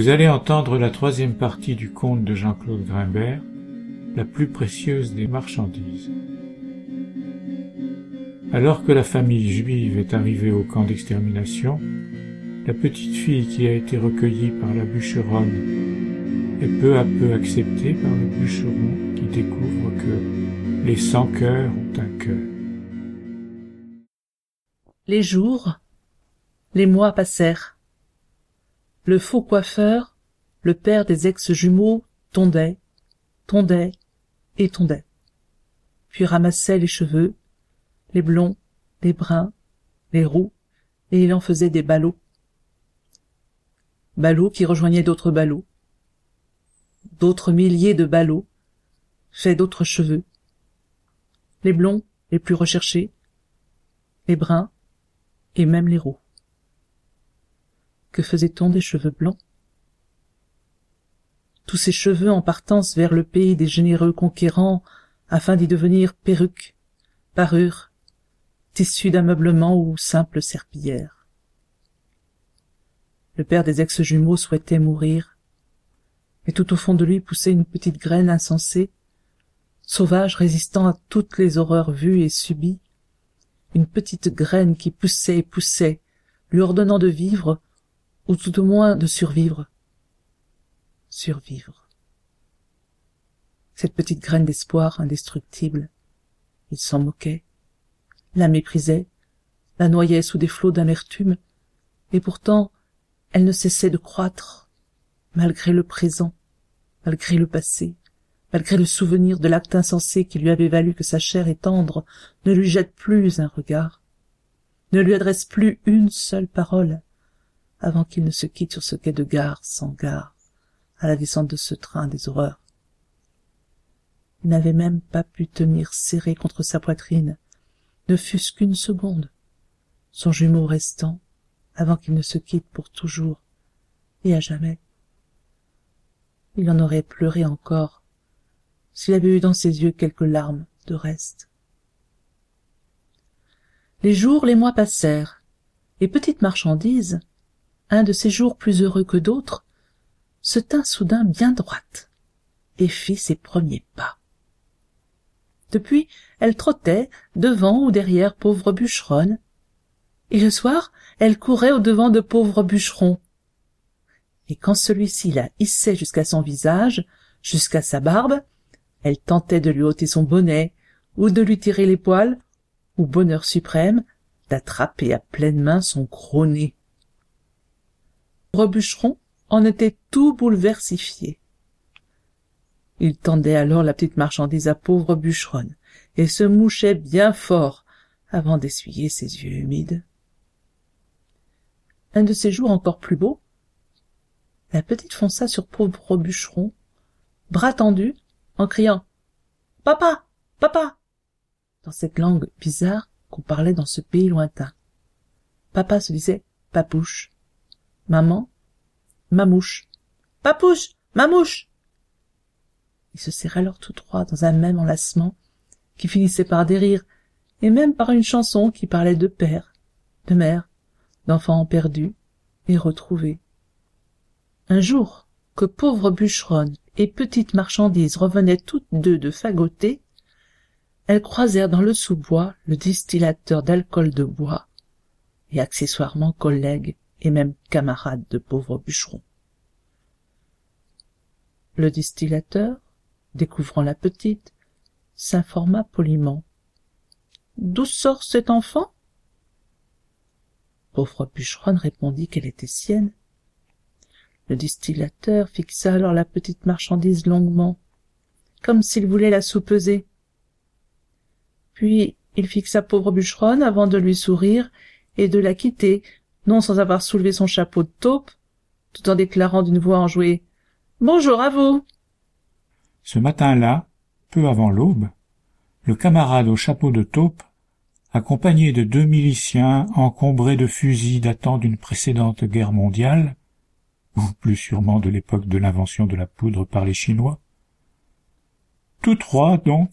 Vous allez entendre la troisième partie du conte de Jean-Claude Grimbert, la plus précieuse des marchandises. Alors que la famille juive est arrivée au camp d'extermination, la petite fille qui a été recueillie par la bûcheronne est peu à peu acceptée par le bûcheron qui découvre que les sans cœurs ont un cœur. Les jours, les mois passèrent. Le faux coiffeur, le père des ex-jumeaux, tondait, tondait et tondait. Puis ramassait les cheveux, les blonds, les bruns, les roux, et il en faisait des ballots. Ballots qui rejoignaient d'autres ballots, d'autres milliers de ballots, faits d'autres cheveux. Les blonds, les plus recherchés, les bruns, et même les roux. Que faisait-on des cheveux blancs? Tous ces cheveux en partance vers le pays des généreux conquérants afin d'y devenir perruques, parures, tissus d'ameublement ou simples serpillères. Le père des ex-jumeaux souhaitait mourir, mais tout au fond de lui poussait une petite graine insensée, sauvage résistant à toutes les horreurs vues et subies, une petite graine qui poussait et poussait, lui ordonnant de vivre, ou tout au moins de survivre. Survivre. Cette petite graine d'espoir indestructible, il s'en moquait, la méprisait, la noyait sous des flots d'amertume, et pourtant elle ne cessait de croître, malgré le présent, malgré le passé, malgré le souvenir de l'acte insensé qui lui avait valu que sa chair et tendre ne lui jette plus un regard, ne lui adresse plus une seule parole, avant qu'il ne se quitte sur ce quai de gare sans gare, à la descente de ce train des horreurs. Il n'avait même pas pu tenir serré contre sa poitrine, ne fût-ce qu'une seconde, son jumeau restant, avant qu'il ne se quitte pour toujours, et à jamais. Il en aurait pleuré encore, s'il avait eu dans ses yeux quelques larmes de reste. Les jours, les mois passèrent, et petite marchandise, un de ces jours plus heureux que d'autres, se tint soudain bien droite, et fit ses premiers pas. Depuis, elle trottait devant ou derrière pauvre bûcheronne, et le soir, elle courait au-devant de pauvre bûcheron. Et quand celui-ci la hissait jusqu'à son visage, jusqu'à sa barbe, elle tentait de lui ôter son bonnet, ou de lui tirer les poils, ou bonheur suprême, d'attraper à pleine main son gros nez. Pauvre bûcheron en était tout bouleversifié. Il tendait alors la petite marchandise à pauvre bûcheronne, et se mouchait bien fort avant d'essuyer ses yeux humides. Un de ces jours encore plus beaux, la petite fonça sur pauvre bûcheron, bras tendus, en criant Papa. Papa. dans cette langue bizarre qu'on parlait dans ce pays lointain. Papa se disait papouche. Maman, mamouche. Papouche. Mamouche. Ils se serraient alors tous trois dans un même enlacement qui finissait par des rires et même par une chanson qui parlait de père, de mère, d'enfants perdus et retrouvés. Un jour que pauvre bûcheronne et petite marchandise revenaient toutes deux de fagoter, elles croisèrent dans le sous-bois le distillateur d'alcool de bois et accessoirement collègue et même camarade de pauvre bûcheron. Le distillateur, découvrant la petite, s'informa poliment. D'où sort cet enfant? Pauvre bûcheronne répondit qu'elle était sienne. Le distillateur fixa alors la petite marchandise longuement, comme s'il voulait la soupeser. Puis il fixa pauvre bûcheronne avant de lui sourire et de la quitter, non sans avoir soulevé son chapeau de taupe, tout en déclarant d'une voix enjouée Bonjour à vous. Ce matin-là, peu avant l'aube, le camarade au chapeau de taupe, accompagné de deux miliciens encombrés de fusils datant d'une précédente guerre mondiale, ou plus sûrement de l'époque de l'invention de la poudre par les Chinois, tous trois, donc,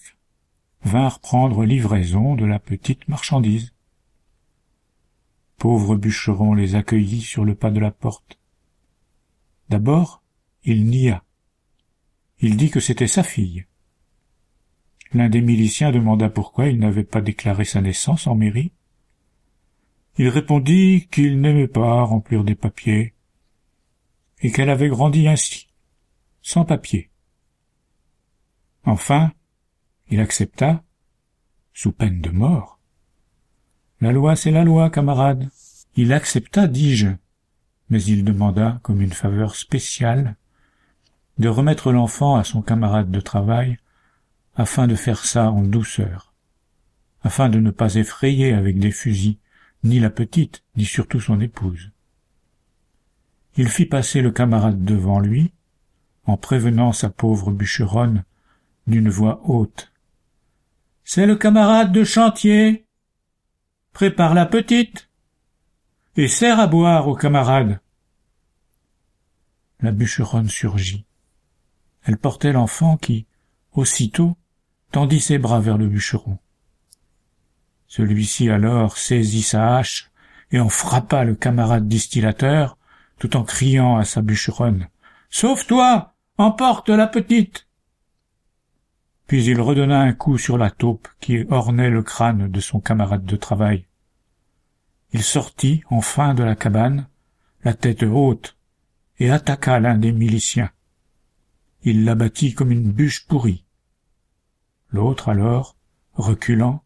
vinrent prendre livraison de la petite marchandise. Pauvre bûcheron les accueillit sur le pas de la porte. D'abord, il nia. Il dit que c'était sa fille. L'un des miliciens demanda pourquoi il n'avait pas déclaré sa naissance en mairie. Il répondit qu'il n'aimait pas remplir des papiers, et qu'elle avait grandi ainsi, sans papier. Enfin, il accepta, sous peine de mort. La loi, c'est la loi, camarade. Il accepta, dis-je, mais il demanda, comme une faveur spéciale, de remettre l'enfant à son camarade de travail, afin de faire ça en douceur, afin de ne pas effrayer avec des fusils ni la petite, ni surtout son épouse. Il fit passer le camarade devant lui, en prévenant sa pauvre bûcheronne d'une voix haute. C'est le camarade de chantier. Prépare la petite. Et sert à boire au camarade. La bûcheronne surgit. Elle portait l'enfant qui, aussitôt, tendit ses bras vers le bûcheron. Celui-ci alors saisit sa hache et en frappa le camarade distillateur, tout en criant à sa bûcheronne. Sauve-toi! Emporte la petite! Puis il redonna un coup sur la taupe qui ornait le crâne de son camarade de travail. Il sortit enfin de la cabane, la tête haute, et attaqua l'un des miliciens. Il l'abattit comme une bûche pourrie. L'autre alors, reculant,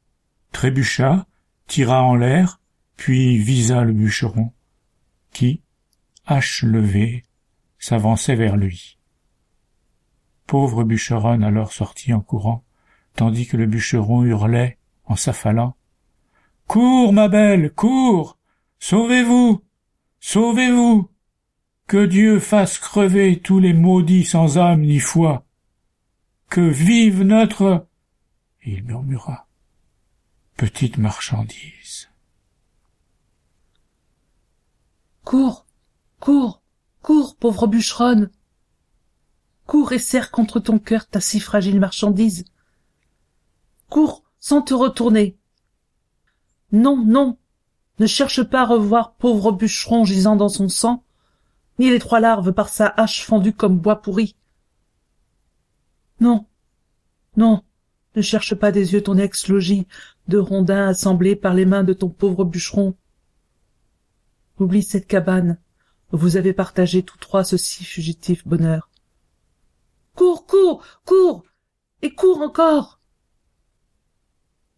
trébucha, tira en l'air, puis visa le bûcheron, qui, hache levée, s'avançait vers lui. Pauvre bûcheronne alors sortit en courant, tandis que le bûcheron hurlait, en s'affalant. Cours, ma belle, cours. Sauvez-vous. Sauvez-vous. Que Dieu fasse crever tous les maudits sans âme ni foi. Que vive notre il murmura. Petite marchandise. Cours, cours, cours, pauvre bûcheronne. Cours et serre contre ton cœur ta si fragile marchandise. Cours sans te retourner. Non, non, ne cherche pas à revoir pauvre bûcheron gisant dans son sang, ni les trois larves par sa hache fendue comme bois pourri. Non, non, ne cherche pas des yeux ton ex-logis de rondins assemblés par les mains de ton pauvre bûcheron. Oublie cette cabane où vous avez partagé tous trois ce si fugitif bonheur. Cours, cours, cours, et cours encore.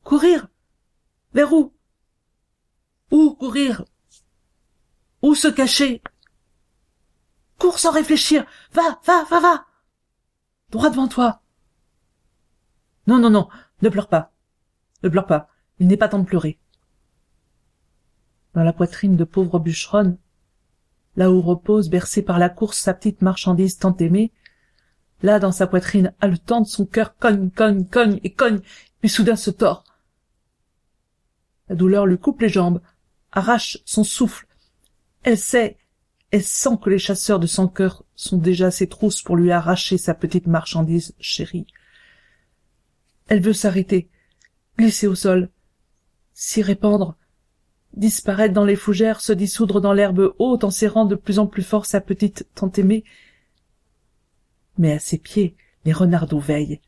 Courir Vers où? Où courir? Où se cacher? Cours sans réfléchir. Va, va, va, va. Droit devant toi. Non, non, non, ne pleure pas. Ne pleure pas. Il n'est pas temps de pleurer. Dans la poitrine de pauvre bûcheronne, là où repose, bercée par la course, sa petite marchandise tant aimée, là, dans sa poitrine haletante, son cœur cogne, cogne, cogne et cogne, puis soudain se tord. La douleur lui coupe les jambes, arrache son souffle. Elle sait, elle sent que les chasseurs de son cœur sont déjà ses trousses pour lui arracher sa petite marchandise chérie. Elle veut s'arrêter, glisser au sol, s'y répandre, disparaître dans les fougères, se dissoudre dans l'herbe haute en serrant de plus en plus fort sa petite tant aimée. Mais à ses pieds, les renardeaux veillent.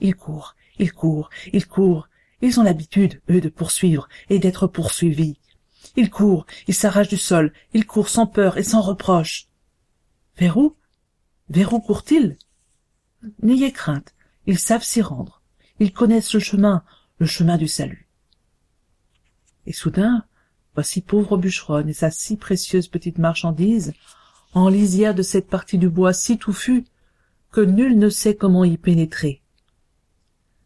Ils courent, ils courent, ils courent. Ils ont l'habitude, eux, de poursuivre et d'être poursuivis. Il court, il s'arrache du sol, il court sans peur et sans reproche. Vers où? Vers où court-il? N'ayez crainte, ils savent s'y rendre. Ils connaissent le chemin, le chemin du salut. Et soudain, voici pauvre bûcheronne et sa si précieuse petite marchandise, en lisière de cette partie du bois si touffue, que nul ne sait comment y pénétrer.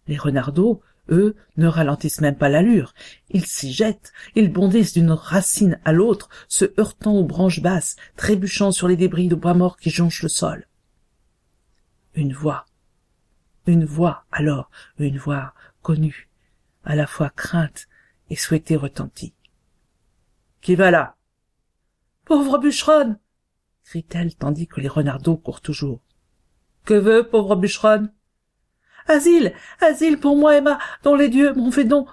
Les renardeaux, eux, ne ralentissent même pas l'allure. Ils s'y jettent, ils bondissent d'une racine à l'autre, se heurtant aux branches basses, trébuchant sur les débris de bois mort qui jonchent le sol. Une voix. Une voix, alors, une voix connue, à la fois crainte et souhaitée retentit. Qui va là? Pauvre bûcheronne! crie-t-elle tandis que les renardeaux courent toujours. Que veut, pauvre bûcheronne? Asile. Asile pour moi, Emma, dont les dieux m'ont fait don.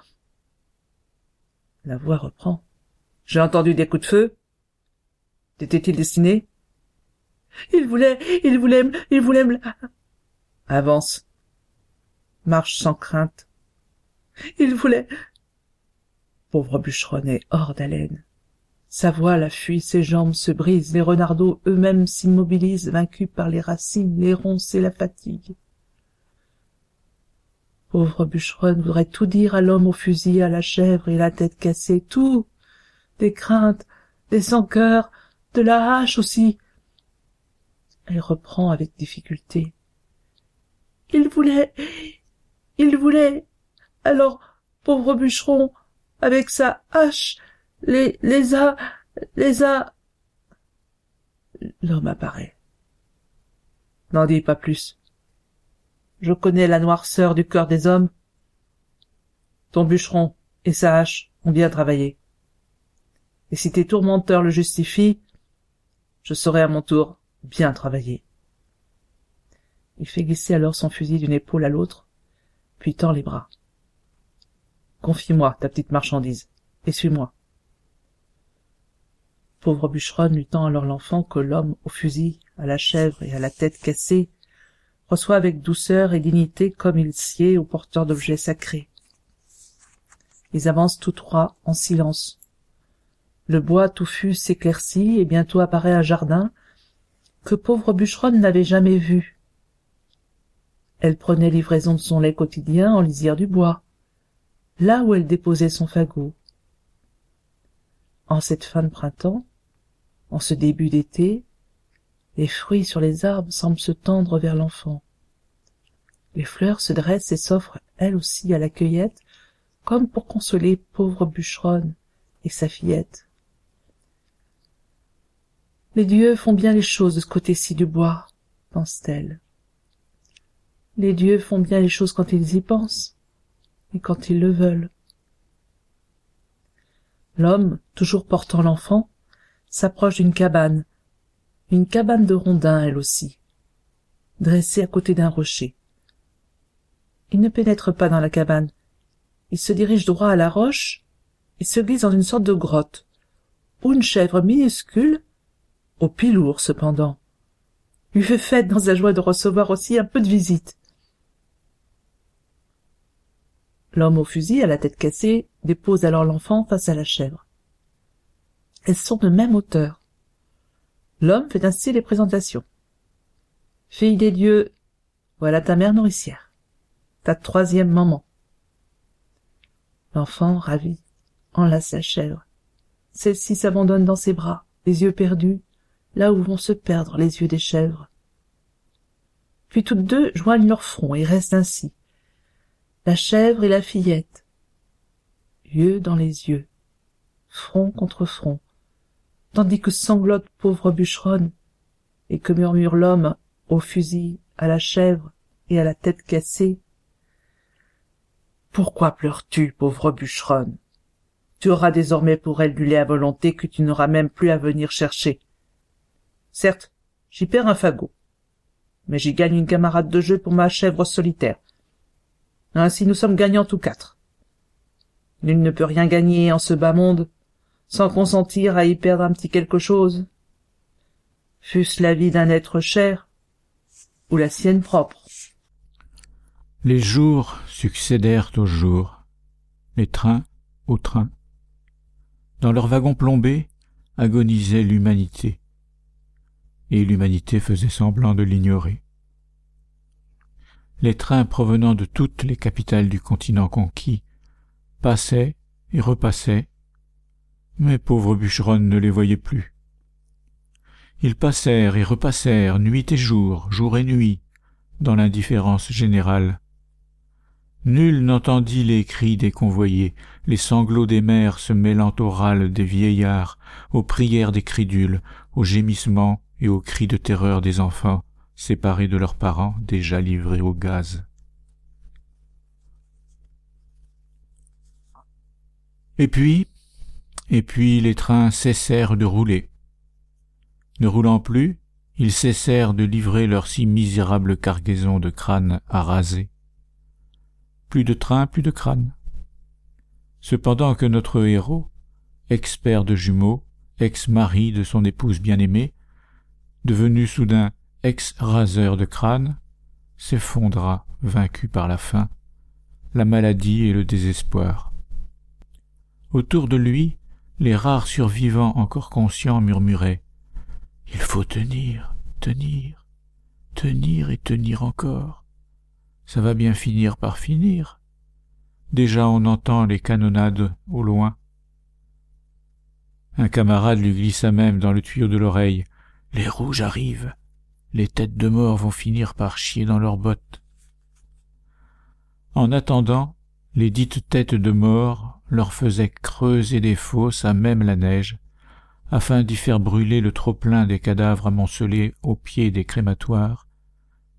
La voix reprend. J'ai entendu des coups de feu. T'était-il destiné? Il voulait, il voulait, il voulait me... Avance. Marche sans crainte. Il voulait... Pauvre bûcheronne est hors d'haleine. Sa voile fuit, ses jambes se brisent, les renardeaux eux-mêmes s'immobilisent, vaincus par les racines, les ronces et la fatigue. Pauvre bûcheronne voudrait tout dire à l'homme au fusil, à la chèvre et la tête cassée, tout. Des craintes, des sans-cœurs, de la hache aussi. Elle reprend avec difficulté. Il voulait, il voulait. Alors, pauvre bûcheron, avec sa hache, les, les a, les a. L'homme apparaît. N'en dis pas plus. Je connais la noirceur du cœur des hommes. Ton bûcheron et sa hache ont bien travaillé. Et si tes tourmenteurs le justifient, je saurai à mon tour bien travailler. Il fait glisser alors son fusil d'une épaule à l'autre, puis tend les bras. Confie-moi ta petite marchandise, et suis-moi. Pauvre bûcheronne lui tend alors l'enfant que l'homme au fusil, à la chèvre et à la tête cassée reçoit avec douceur et dignité comme il sied aux porteurs d'objets sacrés. Ils avancent tous trois en silence. Le bois touffu s'éclaircit et bientôt apparaît un jardin que pauvre bûcheronne n'avait jamais vu. Elle prenait livraison de son lait quotidien en lisière du bois, là où elle déposait son fagot. En cette fin de printemps, en ce début d'été, les fruits sur les arbres semblent se tendre vers l'enfant. Les fleurs se dressent et s'offrent elles aussi à la cueillette, comme pour consoler pauvre bûcheronne et sa fillette. Les dieux font bien les choses de ce côté-ci du bois, pense-t-elle. Les dieux font bien les choses quand ils y pensent, et quand ils le veulent. L'homme, toujours portant l'enfant, s'approche d'une cabane une cabane de rondins elle aussi dressée à côté d'un rocher. Il ne pénètre pas dans la cabane. Il se dirige droit à la roche et se glisse dans une sorte de grotte où une chèvre minuscule au pied lourd cependant lui fait fête dans sa joie de recevoir aussi un peu de visite. L'homme au fusil à la tête cassée dépose alors l'enfant face à la chèvre. Elles sont de même hauteur L'homme fait ainsi les présentations. Fille des dieux, voilà ta mère nourricière, ta troisième maman. L'enfant, ravi, enlace la chèvre. Celle-ci s'abandonne dans ses bras, les yeux perdus, là où vont se perdre les yeux des chèvres. Puis toutes deux joignent leur front et restent ainsi, la chèvre et la fillette, yeux dans les yeux, front contre front, tandis que sanglote pauvre bûcheronne, et que murmure l'homme au fusil, à la chèvre et à la tête cassée. Pourquoi pleures-tu, pauvre bûcheronne? Tu auras désormais pour elle du lait à volonté que tu n'auras même plus à venir chercher. Certes, j'y perds un fagot, mais j'y gagne une camarade de jeu pour ma chèvre solitaire. Ainsi nous sommes gagnants tous quatre. Nul ne peut rien gagner en ce bas monde sans consentir à y perdre un petit quelque chose. Fût-ce la vie d'un être cher ou la sienne propre. Les jours succédèrent aux jours les trains aux trains Dans leur wagon plombé agonisait l'humanité, et l'humanité faisait semblant de l'ignorer. Les trains provenant de toutes les capitales du continent conquis passaient et repassaient, mais pauvres bûcherons ne les voyaient plus. Ils passèrent et repassèrent nuit et jour, jour et nuit, dans l'indifférence générale. Nul n'entendit les cris des convoyés, les sanglots des mères se mêlant aux râles des vieillards, aux prières des crédules, aux gémissements et aux cris de terreur des enfants, séparés de leurs parents déjà livrés au gaz. Et puis, et puis les trains cessèrent de rouler. Ne roulant plus, ils cessèrent de livrer leur si misérable cargaison de crânes à raser. Plus de trains, plus de crânes. Cependant que notre héros, ex-père de jumeaux, ex-mari de son épouse bien-aimée, devenu soudain ex-raseur de crâne, s'effondra, vaincu par la faim, la maladie et le désespoir. Autour de lui, les rares survivants encore conscients murmuraient Il faut tenir, tenir, tenir et tenir encore. Ça va bien finir par finir. Déjà on entend les canonnades au loin. Un camarade lui glissa même dans le tuyau de l'oreille. Les rouges arrivent. Les têtes de mort vont finir par chier dans leurs bottes. En attendant, les dites têtes de mort leur faisaient creuser des fosses à même la neige, afin d'y faire brûler le trop-plein des cadavres amoncelés au pied des crématoires,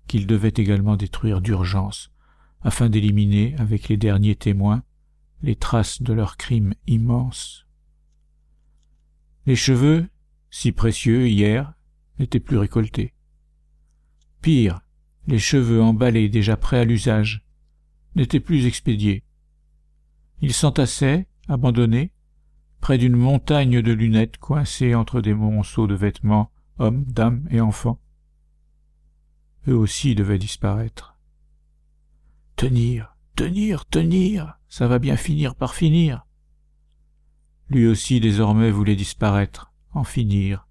qu'ils devaient également détruire d'urgence, afin d'éliminer, avec les derniers témoins, les traces de leurs crimes immenses. Les cheveux, si précieux hier, n'étaient plus récoltés. Pire, les cheveux emballés déjà prêts à l'usage n'étaient plus expédiés. Ils s'entassaient, abandonnés, près d'une montagne de lunettes coincées entre des monceaux de vêtements, hommes, dames et enfants. Eux aussi devaient disparaître. Tenir, tenir, tenir, ça va bien finir par finir. Lui aussi désormais voulait disparaître, en finir,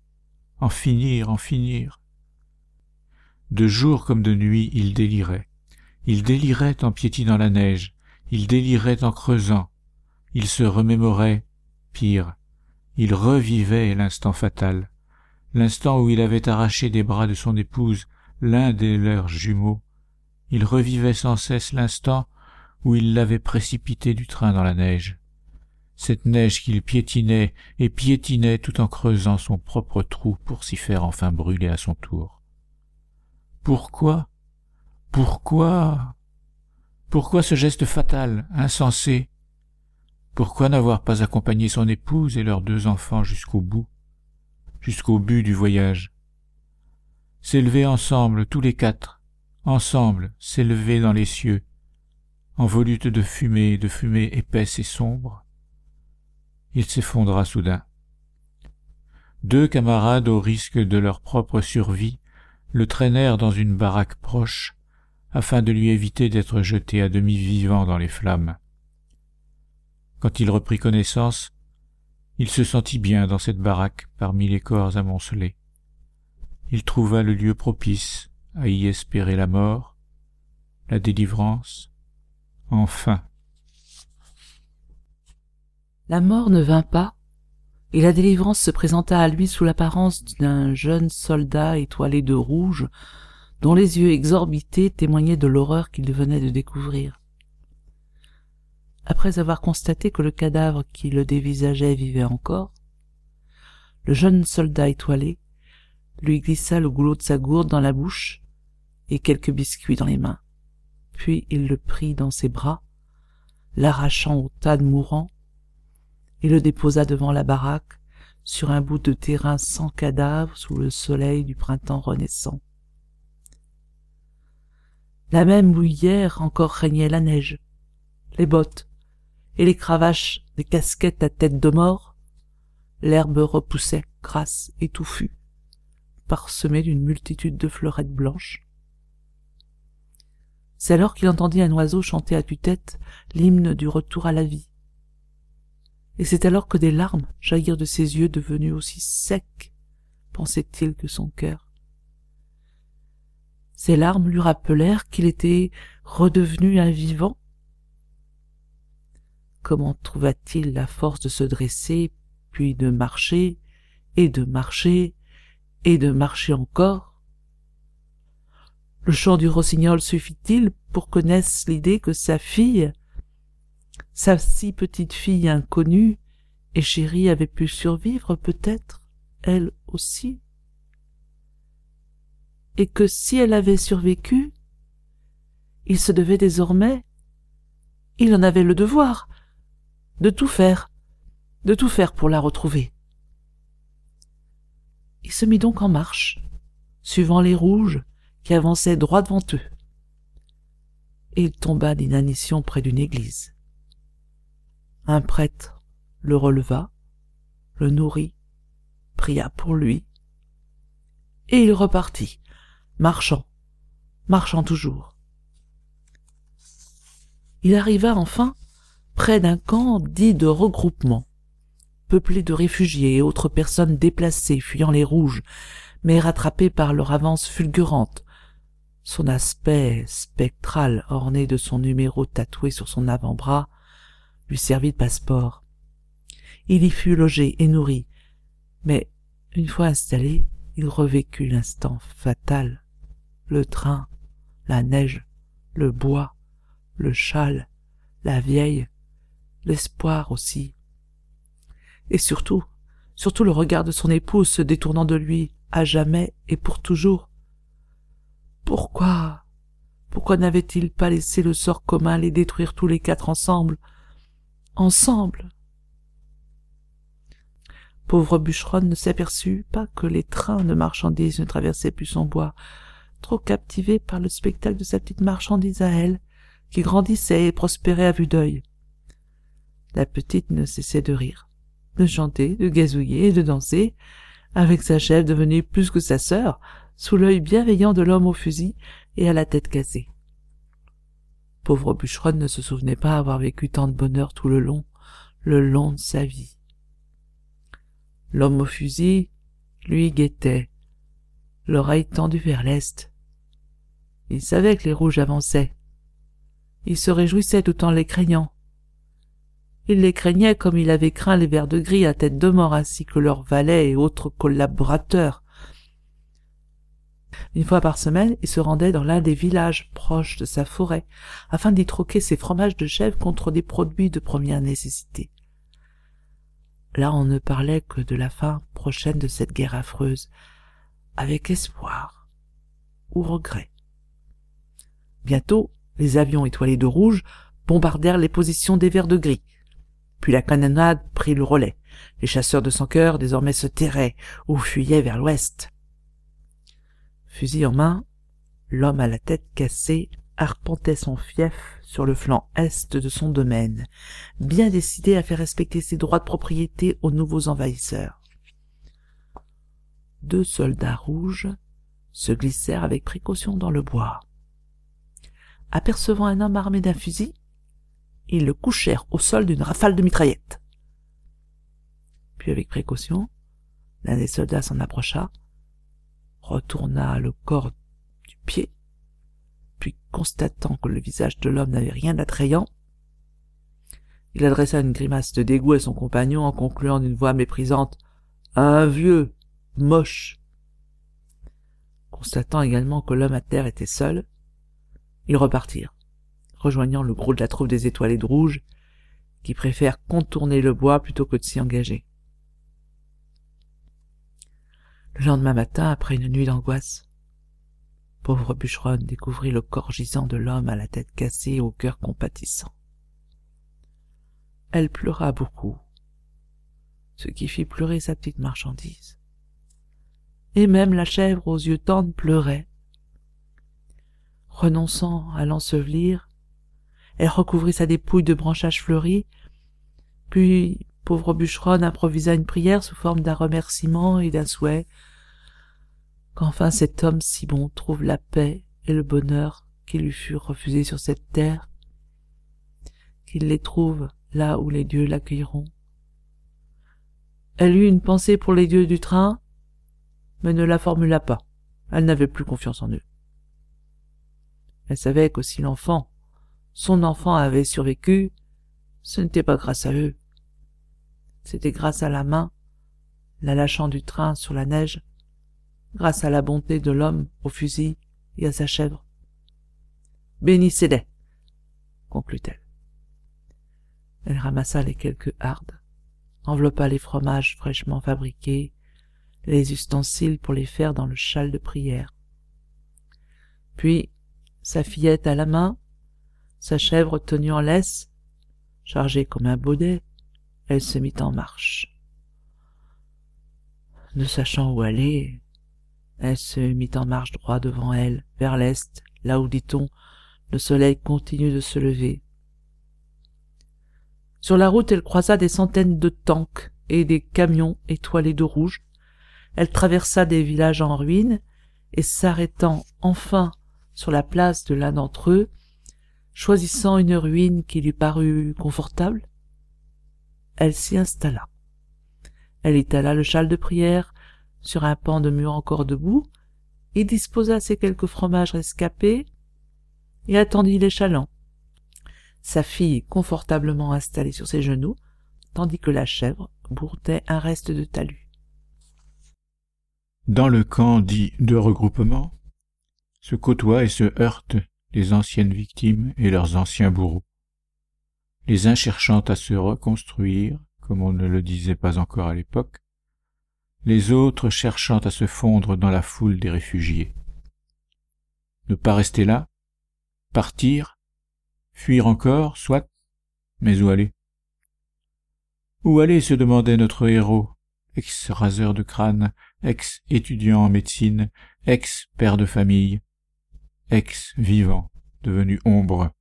en finir, en finir. De jour comme de nuit, il délirait. Il délirait en piétinant la neige, il délirait en creusant, il se remémorait, pire, il revivait l'instant fatal, l'instant où il avait arraché des bras de son épouse l'un des leurs jumeaux, il revivait sans cesse l'instant où il l'avait précipité du train dans la neige. Cette neige qu'il piétinait et piétinait tout en creusant son propre trou pour s'y faire enfin brûler à son tour. Pourquoi? Pourquoi? Pourquoi ce geste fatal, insensé? Pourquoi n'avoir pas accompagné son épouse et leurs deux enfants jusqu'au bout, jusqu'au but du voyage? S'élever ensemble, tous les quatre, ensemble, s'élever dans les cieux, en volute de fumée, de fumée épaisse et sombre, il s'effondra soudain. Deux camarades, au risque de leur propre survie, le traînèrent dans une baraque proche, afin de lui éviter d'être jeté à demi vivant dans les flammes. Quand il reprit connaissance, il se sentit bien dans cette baraque parmi les corps amoncelés. Il trouva le lieu propice à y espérer la mort, la délivrance, enfin la mort ne vint pas, et la délivrance se présenta à lui sous l'apparence d'un jeune soldat étoilé de rouge, dont les yeux exorbités témoignaient de l'horreur qu'il venait de découvrir. Après avoir constaté que le cadavre qui le dévisageait vivait encore, le jeune soldat étoilé lui glissa le goulot de sa gourde dans la bouche et quelques biscuits dans les mains. Puis il le prit dans ses bras, l'arrachant au tas de mourants, et le déposa devant la baraque, sur un bout de terrain sans cadavre sous le soleil du printemps renaissant. La même où hier encore régnait la neige, les bottes et les cravaches des casquettes à tête de mort, l'herbe repoussait grasse et touffue, parsemée d'une multitude de fleurettes blanches. C'est alors qu'il entendit un oiseau chanter à tue-tête l'hymne du retour à la vie et c'est alors que des larmes jaillirent de ses yeux devenus aussi secs, pensait-il, que son cœur. Ces larmes lui rappelèrent qu'il était redevenu un vivant. Comment trouva-t-il la force de se dresser, puis de marcher, et de marcher, et de marcher encore? Le chant du rossignol suffit-il pour connaisse l'idée que sa fille, sa si petite fille inconnue et chérie avait pu survivre peut-être, elle aussi? Et que si elle avait survécu, il se devait désormais, il en avait le devoir, de tout faire, de tout faire pour la retrouver. Il se mit donc en marche, suivant les rouges qui avançaient droit devant eux, et il tomba d'inanition près d'une église. Un prêtre le releva, le nourrit, pria pour lui, et il repartit, marchant, marchant toujours. Il arriva enfin près d'un camp dit de regroupement, peuplé de réfugiés et autres personnes déplacées fuyant les rouges, mais rattrapées par leur avance fulgurante, son aspect spectral orné de son numéro tatoué sur son avant-bras lui servit de passeport. Il y fut logé et nourri, mais une fois installé, il revécut l'instant fatal le train, la neige, le bois, le châle, la vieille, l'espoir aussi. Et surtout, surtout le regard de son épouse se détournant de lui, à jamais et pour toujours. Pourquoi Pourquoi n'avait-il pas laissé le sort commun les détruire tous les quatre ensemble Ensemble? Pauvre bûcheronne ne s'aperçut pas que les trains de marchandises ne traversaient plus son bois, trop captivée par le spectacle de sa petite marchandise à elle, qui grandissait et prospérait à vue d'œil. La petite ne cessait de rire, de chanter, de gazouiller et de danser, avec sa chèvre devenue plus que sa sœur, sous l'œil bienveillant de l'homme au fusil et à la tête cassée. Pauvre bûcheronne ne se souvenait pas avoir vécu tant de bonheur tout le long, le long de sa vie. L'homme au fusil, lui, guettait, l'oreille tendue vers l'est, il savait que les rouges avançaient. Il se réjouissait tout en les craignant. Il les craignait comme il avait craint les vers de gris à tête de mort ainsi que leurs valets et autres collaborateurs. Une fois par semaine, il se rendait dans l'un des villages proches de sa forêt, afin d'y troquer ses fromages de chèvre contre des produits de première nécessité. Là on ne parlait que de la fin prochaine de cette guerre affreuse, avec espoir ou regret. Bientôt, les avions étoilés de rouge bombardèrent les positions des vers de gris. Puis la canonnade prit le relais. Les chasseurs de sans cœur désormais se terraient ou fuyaient vers l'ouest. Fusil en main, l'homme à la tête cassée arpentait son fief sur le flanc est de son domaine, bien décidé à faire respecter ses droits de propriété aux nouveaux envahisseurs. Deux soldats rouges se glissèrent avec précaution dans le bois apercevant un homme armé d'un fusil, ils le couchèrent au sol d'une rafale de mitraillettes. Puis avec précaution, l'un des soldats s'en approcha, retourna le corps du pied, puis constatant que le visage de l'homme n'avait rien d'attrayant, il adressa une grimace de dégoût à son compagnon en concluant d'une voix méprisante Un vieux, moche. Constatant également que l'homme à terre était seul, ils repartirent, rejoignant le gros de la troupe des étoilés de rouge, qui préfèrent contourner le bois plutôt que de s'y engager. Le lendemain matin, après une nuit d'angoisse, pauvre bûcheronne découvrit le corps gisant de l'homme à la tête cassée et au cœur compatissant. Elle pleura beaucoup, ce qui fit pleurer sa petite marchandise. Et même la chèvre aux yeux tendres pleurait, renonçant à l'ensevelir, elle recouvrit sa dépouille de branchages fleuris, puis pauvre bûcheronne improvisa une prière sous forme d'un remerciement et d'un souhait. Qu'enfin cet homme si bon trouve la paix et le bonheur qui lui furent refusés sur cette terre, qu'il les trouve là où les dieux l'accueilleront, Elle eut une pensée pour les dieux du train, mais ne la formula pas. Elle n'avait plus confiance en eux. Elle savait que si l'enfant, son enfant avait survécu, ce n'était pas grâce à eux. C'était grâce à la main, la lâchant du train sur la neige, grâce à la bonté de l'homme au fusil et à sa chèvre. Bénissez-les, conclut-elle. Elle ramassa les quelques hardes, enveloppa les fromages fraîchement fabriqués, les ustensiles pour les faire dans le châle de prière. Puis, sa fillette à la main, sa chèvre tenue en laisse, chargée comme un baudet, elle se mit en marche. Ne sachant où aller, elle se mit en marche droit devant elle, vers l'est, là où, dit-on, le soleil continue de se lever. Sur la route, elle croisa des centaines de tanks et des camions étoilés de rouge. Elle traversa des villages en ruine, et s'arrêtant enfin sur la place de l'un d'entre eux, choisissant une ruine qui lui parut confortable, elle s'y installa. Elle étala le châle de prière sur un pan de mur encore debout, et disposa ses quelques fromages rescapés, et attendit les chalands. Sa fille confortablement installée sur ses genoux, tandis que la chèvre bourdait un reste de talus. Dans le camp dit de regroupement, se côtoient et se heurtent les anciennes victimes et leurs anciens bourreaux, les uns cherchant à se reconstruire, comme on ne le disait pas encore à l'époque, les autres cherchant à se fondre dans la foule des réfugiés. Ne pas rester là, partir, fuir encore, soit, mais où aller? Où aller? se demandait notre héros, ex-raseur de crâne, ex-étudiant en médecine, ex-père de famille, ex-vivant, devenu ombre.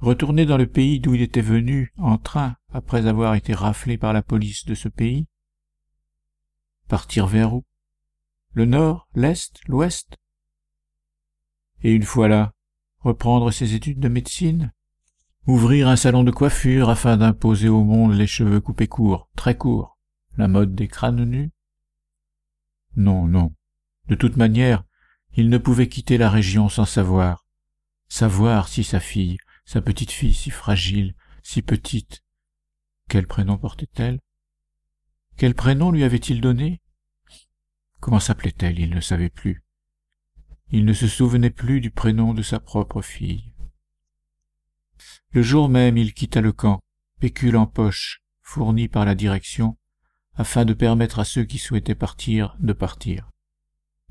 Retourner dans le pays d'où il était venu en train après avoir été raflé par la police de ce pays Partir vers où? Le nord, l'est, l'ouest? Et une fois là, reprendre ses études de médecine? Ouvrir un salon de coiffure afin d'imposer au monde les cheveux coupés courts, très courts, la mode des crânes nus? Non, non. De toute manière, il ne pouvait quitter la région sans savoir. Savoir si sa fille, sa petite fille si fragile, si petite, quel prénom portait-elle? Quel prénom lui avait-il donné? Comment s'appelait-elle? Il ne savait plus. Il ne se souvenait plus du prénom de sa propre fille. Le jour même, il quitta le camp, pécule en poche, fourni par la direction, afin de permettre à ceux qui souhaitaient partir de partir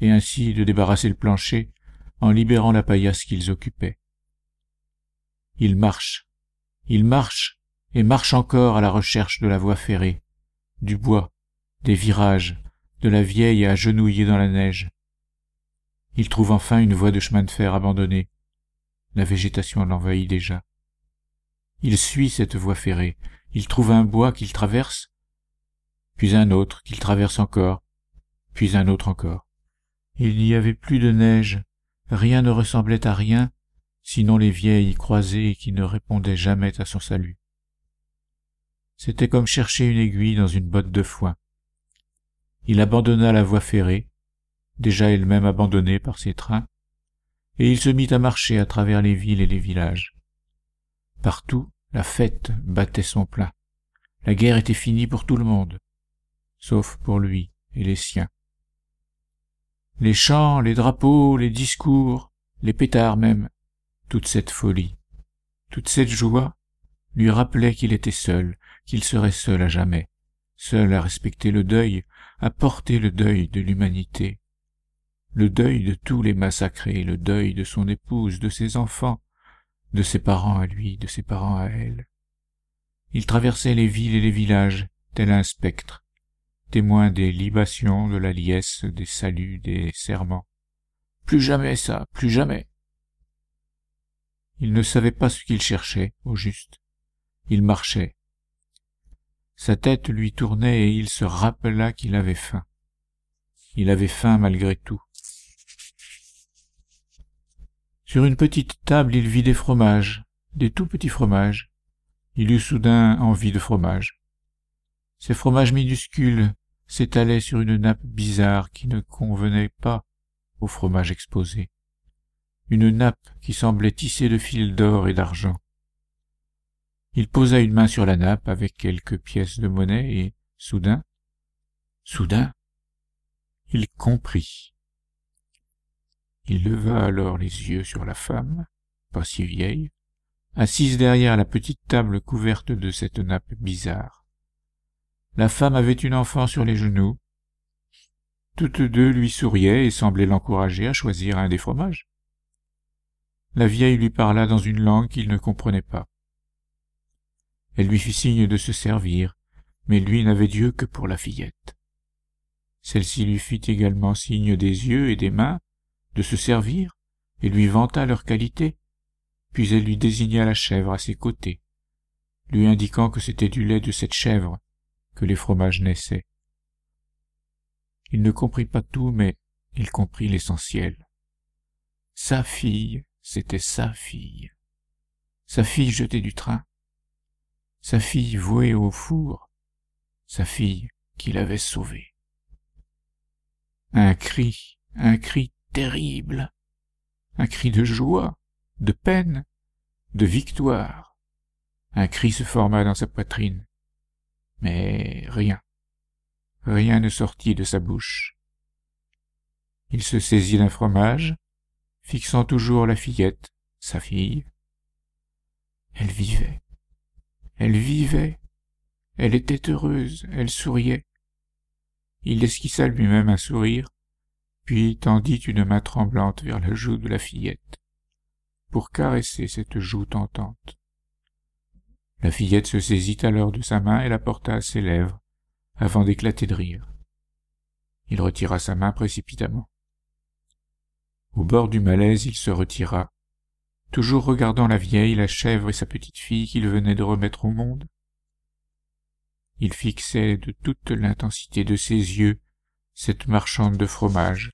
et ainsi de débarrasser le plancher en libérant la paillasse qu'ils occupaient. Il marche, il marche et marche encore à la recherche de la voie ferrée, du bois, des virages, de la vieille agenouillée dans la neige. Il trouve enfin une voie de chemin de fer abandonnée. La végétation l'envahit déjà. Il suit cette voie ferrée, il trouve un bois qu'il traverse, puis un autre qu'il traverse encore, puis un autre encore. Il n'y avait plus de neige, rien ne ressemblait à rien, sinon les vieilles croisées qui ne répondaient jamais à son salut. C'était comme chercher une aiguille dans une botte de foin. Il abandonna la voie ferrée, déjà elle-même abandonnée par ses trains, et il se mit à marcher à travers les villes et les villages. Partout, la fête battait son plein. La guerre était finie pour tout le monde, sauf pour lui et les siens les chants, les drapeaux, les discours, les pétards même, toute cette folie, toute cette joie lui rappelait qu'il était seul, qu'il serait seul à jamais, seul à respecter le deuil, à porter le deuil de l'humanité, le deuil de tous les massacrés, le deuil de son épouse, de ses enfants, de ses parents à lui, de ses parents à elle. Il traversait les villes et les villages, tel un spectre, témoin des libations, de la liesse, des saluts, des serments. Plus jamais ça, plus jamais. Il ne savait pas ce qu'il cherchait, au juste. Il marchait. Sa tête lui tournait et il se rappela qu'il avait faim. Il avait faim malgré tout. Sur une petite table il vit des fromages, des tout petits fromages. Il eut soudain envie de fromage. Ces fromages minuscules s'étalaient sur une nappe bizarre qui ne convenait pas au fromage exposé. Une nappe qui semblait tissée de fils d'or et d'argent. Il posa une main sur la nappe avec quelques pièces de monnaie et, soudain, soudain, il comprit. Il leva alors les yeux sur la femme, pas si vieille, assise derrière la petite table couverte de cette nappe bizarre. La femme avait une enfant sur les genoux. Toutes deux lui souriaient et semblaient l'encourager à choisir un des fromages. La vieille lui parla dans une langue qu'il ne comprenait pas. Elle lui fit signe de se servir, mais lui n'avait Dieu que pour la fillette. Celle-ci lui fit également signe des yeux et des mains, de se servir, et lui vanta leur qualité, puis elle lui désigna la chèvre à ses côtés, lui indiquant que c'était du lait de cette chèvre que les fromages naissaient. Il ne comprit pas tout, mais il comprit l'essentiel. Sa fille, c'était sa fille. Sa fille jetée du train. Sa fille vouée au four. Sa fille qu'il avait sauvée. Un cri, un cri terrible, un cri de joie, de peine, de victoire. Un cri se forma dans sa poitrine, mais rien, rien ne sortit de sa bouche. Il se saisit d'un fromage, fixant toujours la fillette, sa fille. Elle vivait, elle vivait, elle était heureuse, elle souriait. Il esquissa lui-même un sourire, puis tendit une main tremblante vers la joue de la fillette, pour caresser cette joue tentante. La fillette se saisit alors de sa main et la porta à ses lèvres, avant d'éclater de rire. Il retira sa main précipitamment. Au bord du malaise, il se retira, toujours regardant la vieille, la chèvre et sa petite fille qu'il venait de remettre au monde. Il fixait de toute l'intensité de ses yeux cette marchande de fromage,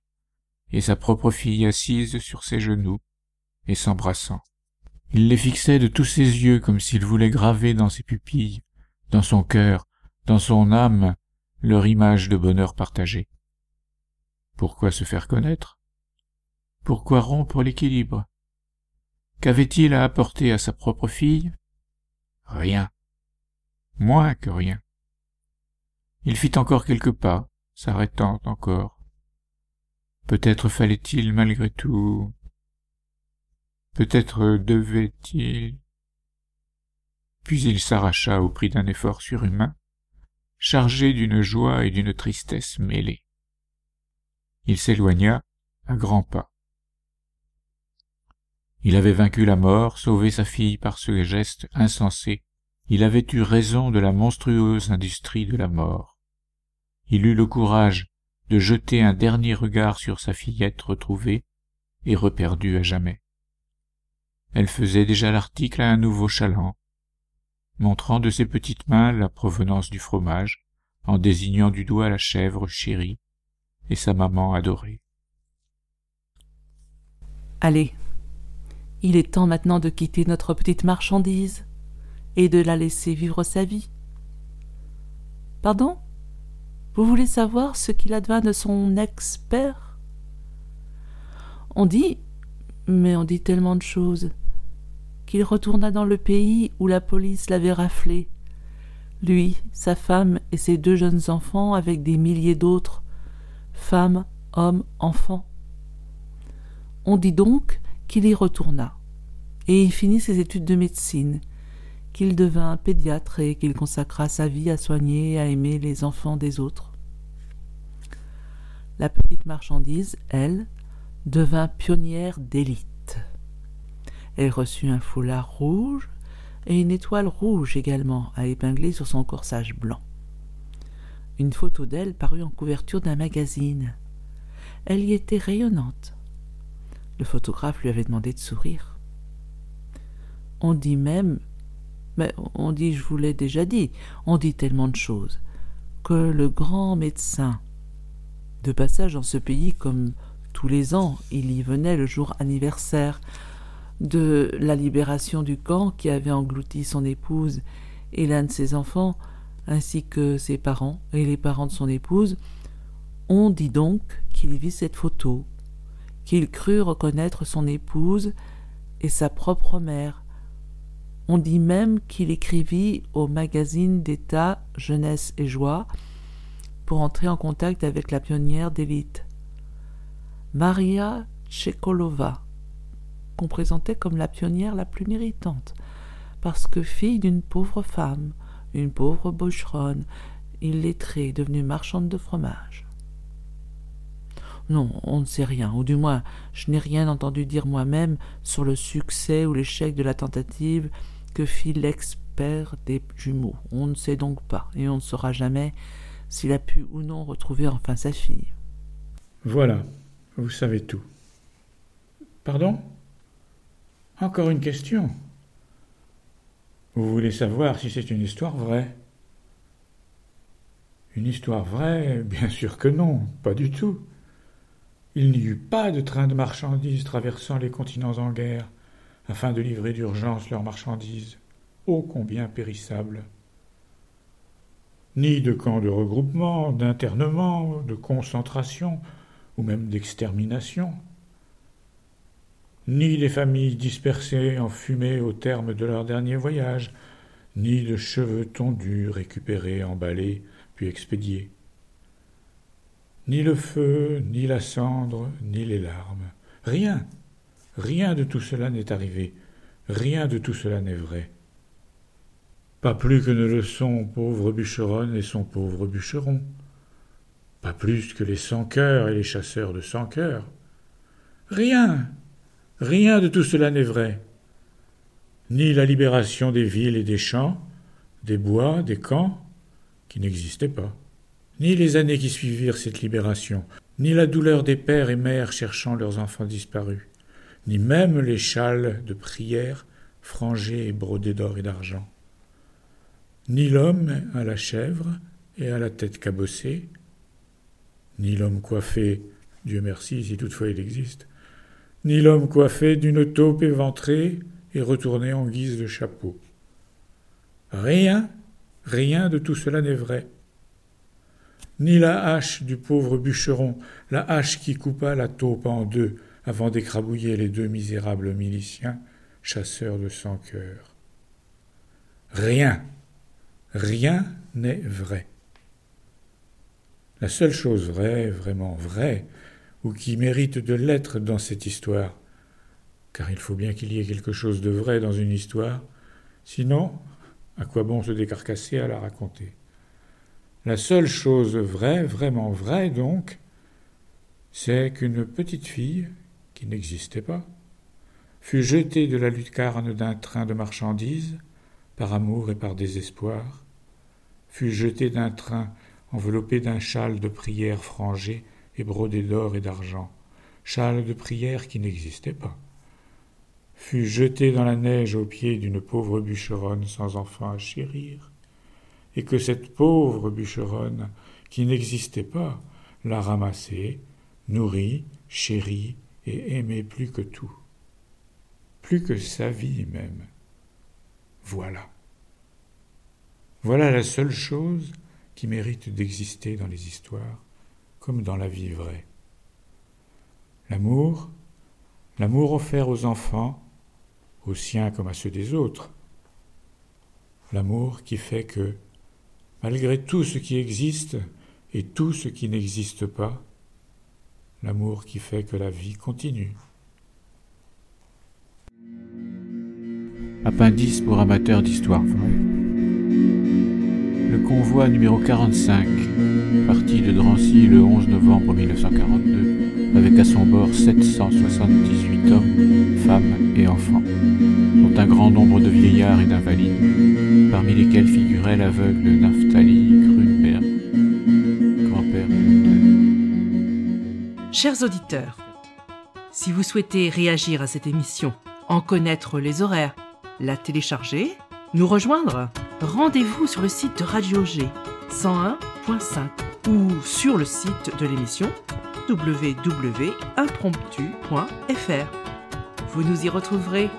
et sa propre fille assise sur ses genoux et s'embrassant. Il les fixait de tous ses yeux comme s'il voulait graver dans ses pupilles, dans son cœur, dans son âme, leur image de bonheur partagé. Pourquoi se faire connaître? Pourquoi rompre l'équilibre? Qu'avait-il à apporter à sa propre fille? Rien. Moins que rien. Il fit encore quelques pas, s'arrêtant encore. Peut-être fallait-il malgré tout Peut-être devait-il. Puis il s'arracha au prix d'un effort surhumain, chargé d'une joie et d'une tristesse mêlées. Il s'éloigna à grands pas. Il avait vaincu la mort, sauvé sa fille par ce geste insensé. Il avait eu raison de la monstrueuse industrie de la mort. Il eut le courage de jeter un dernier regard sur sa fillette retrouvée et reperdue à jamais. Elle faisait déjà l'article à un nouveau chaland, montrant de ses petites mains la provenance du fromage, en désignant du doigt la chèvre chérie et sa maman adorée. Allez, il est temps maintenant de quitter notre petite marchandise et de la laisser vivre sa vie. Pardon? Vous voulez savoir ce qu'il advint de son ex-père On dit, mais on dit tellement de choses qu'il retourna dans le pays où la police l'avait raflé, lui, sa femme et ses deux jeunes enfants avec des milliers d'autres, femmes, hommes, enfants. On dit donc qu'il y retourna, et il finit ses études de médecine, qu'il devint pédiatre et qu'il consacra sa vie à soigner et à aimer les enfants des autres. La petite marchandise, elle, devint pionnière d'élite. Elle reçut un foulard rouge et une étoile rouge également à épingler sur son corsage blanc. Une photo d'elle parut en couverture d'un magazine. Elle y était rayonnante. Le photographe lui avait demandé de sourire. On dit même, mais on dit, je vous l'ai déjà dit, on dit tellement de choses, que le grand médecin, de passage dans ce pays comme tous les ans, il y venait le jour anniversaire de la libération du camp qui avait englouti son épouse et l'un de ses enfants, ainsi que ses parents et les parents de son épouse, on dit donc qu'il vit cette photo, qu'il crut reconnaître son épouse et sa propre mère. On dit même qu'il écrivit au magazine d'État Jeunesse et Joie pour entrer en contact avec la pionnière d'élite, Maria Tchekolova, qu'on présentait comme la pionnière la plus méritante, parce que fille d'une pauvre femme, une pauvre boucheronne, illettrée, devenue marchande de fromage. Non, on ne sait rien, ou du moins je n'ai rien entendu dire moi-même sur le succès ou l'échec de la tentative que fit l'expert des jumeaux. On ne sait donc pas, et on ne saura jamais s'il a pu ou non retrouver enfin sa fille. Voilà, vous savez tout. Pardon? Encore une question. Vous voulez savoir si c'est une histoire vraie? Une histoire vraie Bien sûr que non, pas du tout. Il n'y eut pas de train de marchandises traversant les continents en guerre afin de livrer d'urgence leurs marchandises, ô combien périssables. Ni de camps de regroupement, d'internement, de concentration, ou même d'extermination. Ni des familles dispersées en fumée au terme de leur dernier voyage, ni de cheveux tondus récupérés, emballés, puis expédiés ni le feu, ni la cendre, ni les larmes. Rien, rien de tout cela n'est arrivé, rien de tout cela n'est vrai. Pas plus que ne le sont pauvre bûcheronne et son pauvre bûcheron, pas plus que les sans-cœurs et les chasseurs de sans-cœurs. Rien, rien de tout cela n'est vrai. Ni la libération des villes et des champs, des bois, des camps, qui n'existaient pas. Ni les années qui suivirent cette libération, ni la douleur des pères et mères cherchant leurs enfants disparus, ni même les châles de prière frangés et brodés d'or et d'argent, ni l'homme à la chèvre et à la tête cabossée, ni l'homme coiffé, Dieu merci si toutefois il existe, ni l'homme coiffé d'une taupe éventrée et retourné en guise de chapeau. Rien, rien de tout cela n'est vrai ni la hache du pauvre bûcheron, la hache qui coupa la taupe en deux avant d'écrabouiller les deux misérables miliciens, chasseurs de sang cœur. Rien, rien n'est vrai. La seule chose vraie, vraiment vraie, ou qui mérite de l'être dans cette histoire, car il faut bien qu'il y ait quelque chose de vrai dans une histoire, sinon, à quoi bon se décarcasser à la raconter? La seule chose vraie, vraiment vraie donc, c'est qu'une petite fille, qui n'existait pas, fut jetée de la lucarne d'un train de marchandises, par amour et par désespoir, fut jetée d'un train enveloppé d'un châle de prière frangé et d'or et d'argent, châle de prière qui n'existait pas, fut jetée dans la neige aux pieds d'une pauvre bûcheronne sans enfant à chérir, et que cette pauvre bûcheronne, qui n'existait pas, l'a ramassée, nourrie, chérie et aimée plus que tout, plus que sa vie même. Voilà. Voilà la seule chose qui mérite d'exister dans les histoires, comme dans la vie vraie. L'amour, l'amour offert aux enfants, aux siens comme à ceux des autres, l'amour qui fait que, malgré tout ce qui existe et tout ce qui n'existe pas, l'amour qui fait que la vie continue. Appendice pour amateurs d'histoire vraie. Le convoi numéro 45, parti de Drancy le 11 novembre 1942, avec à son bord 778 hommes, femmes et enfants, dont un grand nombre de vieillards et d'invalides, parmi lesquels figurait l'aveugle Naftali Grunberg, grand-père Chers auditeurs, si vous souhaitez réagir à cette émission, en connaître les horaires, la télécharger, nous rejoindre, rendez-vous sur le site de Radio G 101.5 ou sur le site de l'émission www.impromptu.fr. Vous nous y retrouverez